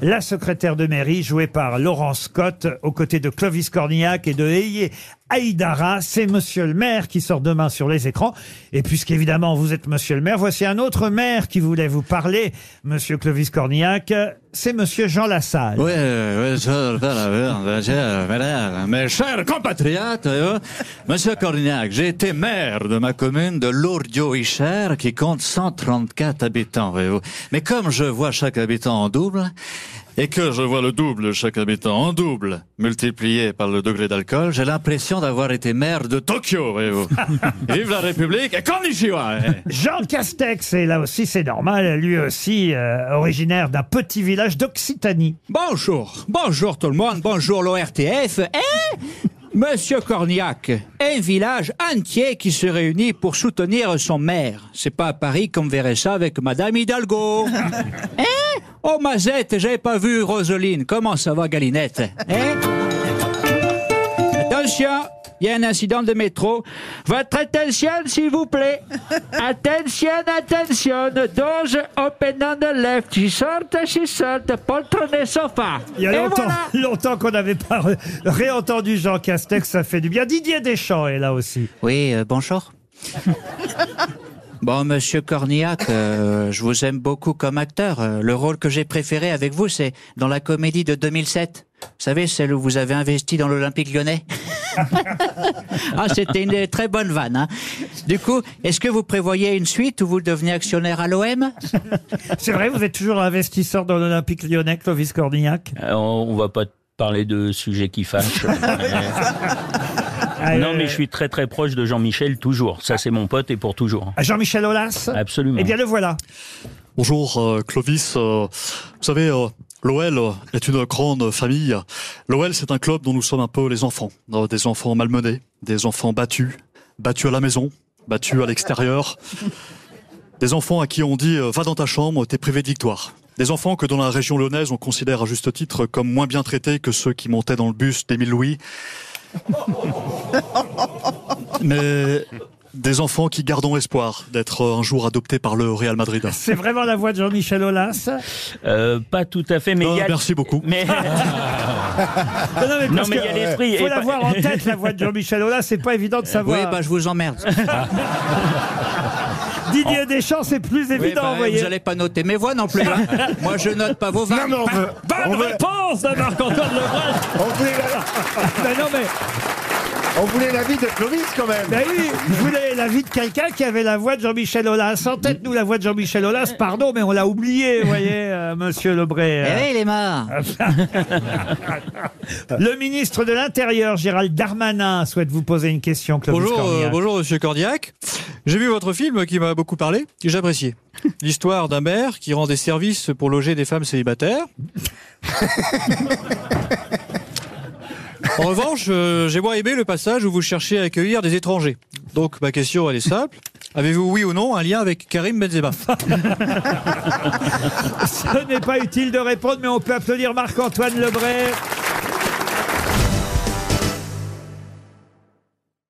la secrétaire de mairie jouée par Laurence Scott aux côtés de Clovis Cornillac et de Eye Aïdara. C'est monsieur le maire qui sort demain sur les écrans. Et puisqu'évidemment vous êtes monsieur le maire, voici un autre maire qui voulait vous parler, monsieur Clovis Cornillac. C'est monsieur Jean Lassalle. Oui, oui, je madame, mes chers compatriotes, euh, monsieur Cornillac, j'ai été maire de ma commune de Lourdes-Isère qui compte 134 habitants, voyez-vous. Mais comme je vois chaque habitant en double, et que je vois le double de chaque habitant en double, multiplié par le degré d'alcool, j'ai l'impression d'avoir été maire de Tokyo, voyez-vous. Vive la République et konnichiwa eh. Jean Castex, et là aussi c'est normal, lui aussi euh, originaire d'un petit village d'Occitanie. Bonjour, bonjour tout le monde, bonjour l'ORTF. Et Monsieur Cornillac, un village entier qui se réunit pour soutenir son maire. C'est pas à Paris qu'on verrait ça avec Madame Hidalgo. Hein Oh Mazette, j'avais pas vu Roseline. Comment ça va Galinette? Hein? Attention, il y a un incident de métro. Votre attention, s'il vous plaît. Attention, attention. Doors open on the left. She sort, she sort. Poltron et sofa. Il y a longtemps, voilà. longtemps qu'on n'avait pas ré- réentendu Jean Castex, ça fait du bien. Didier Deschamps est là aussi. Oui, euh, bonjour. Bon, monsieur Cornillac, euh, je vous aime beaucoup comme acteur. Euh, Le rôle que j'ai préféré avec vous, c'est dans la comédie de 2007. Vous savez, celle où vous avez investi dans l'Olympique lyonnais Ah, c'était une très bonne vanne. hein. Du coup, est-ce que vous prévoyez une suite où vous devenez actionnaire à l'OM C'est vrai, vous êtes toujours investisseur dans l'Olympique lyonnais, Clovis Cornillac? Euh, on, on va pas parler de sujets qui fâchent. Ah, non, euh, mais je suis très très proche de Jean-Michel toujours. Ça, c'est mon pote et pour toujours. à Jean-Michel Aulas Absolument. Eh bien, le voilà. Bonjour euh, Clovis. Euh, vous savez, euh, l'OL euh, est une grande famille. L'OL, c'est un club dont nous sommes un peu les enfants. Euh, des enfants malmenés, des enfants battus, battus à la maison, battus à l'extérieur. Des enfants à qui on dit euh, va dans ta chambre, t'es privé de victoire. Des enfants que dans la région lyonnaise on considère à juste titre comme moins bien traités que ceux qui montaient dans le bus d'Émile Louis. Mais des enfants qui gardent espoir d'être euh, un jour adoptés par le Real Madrid. C'est vraiment la voix de Jean-Michel Aulas. Euh, pas tout à fait, mais il Euh, y a. merci beaucoup. Mais Non, mais, non, parce mais il y que, a l'esprit. faut et pas- l'avoir en tête, la voix de Jean-Michel Aulas. C'est pas évident de Oui, savoir. bah je vous emmerde. Didier Deschamps, c'est plus Oui, évident, bah, vous voyez. n'allez pas noter mes voix non plus. hein. Moi, je note pas vos vannes. Bonne réponse de Marc-Antoine Lebrun. On Ben non, mais, on voulait l'avis de Clovis quand même. ben oui, je voulais l'avis de quelqu'un qui avait la voix de Jean-Michel Aulas. En tête, nous, la voix de Jean-Michel Aulas, pardon, mais on l'a oublié, vous voyez, euh, monsieur Lebré. Eh oui, il est mort. Le ministre de l'Intérieur, Gérald Darmanin, souhaite vous poser une question, Clovis Bonjour, euh, bonjour Monsieur Cordiac. J'ai vu votre film qui m'a beaucoup parlé et j'ai apprécié. L'histoire d'un maire qui rend des services pour loger des femmes célibataires. En revanche, euh, j'ai moins aimé le passage où vous cherchez à accueillir des étrangers. Donc ma question elle est simple. Avez-vous oui ou non un lien avec Karim Benzema Ce n'est pas utile de répondre, mais on peut applaudir Marc-Antoine Lebré.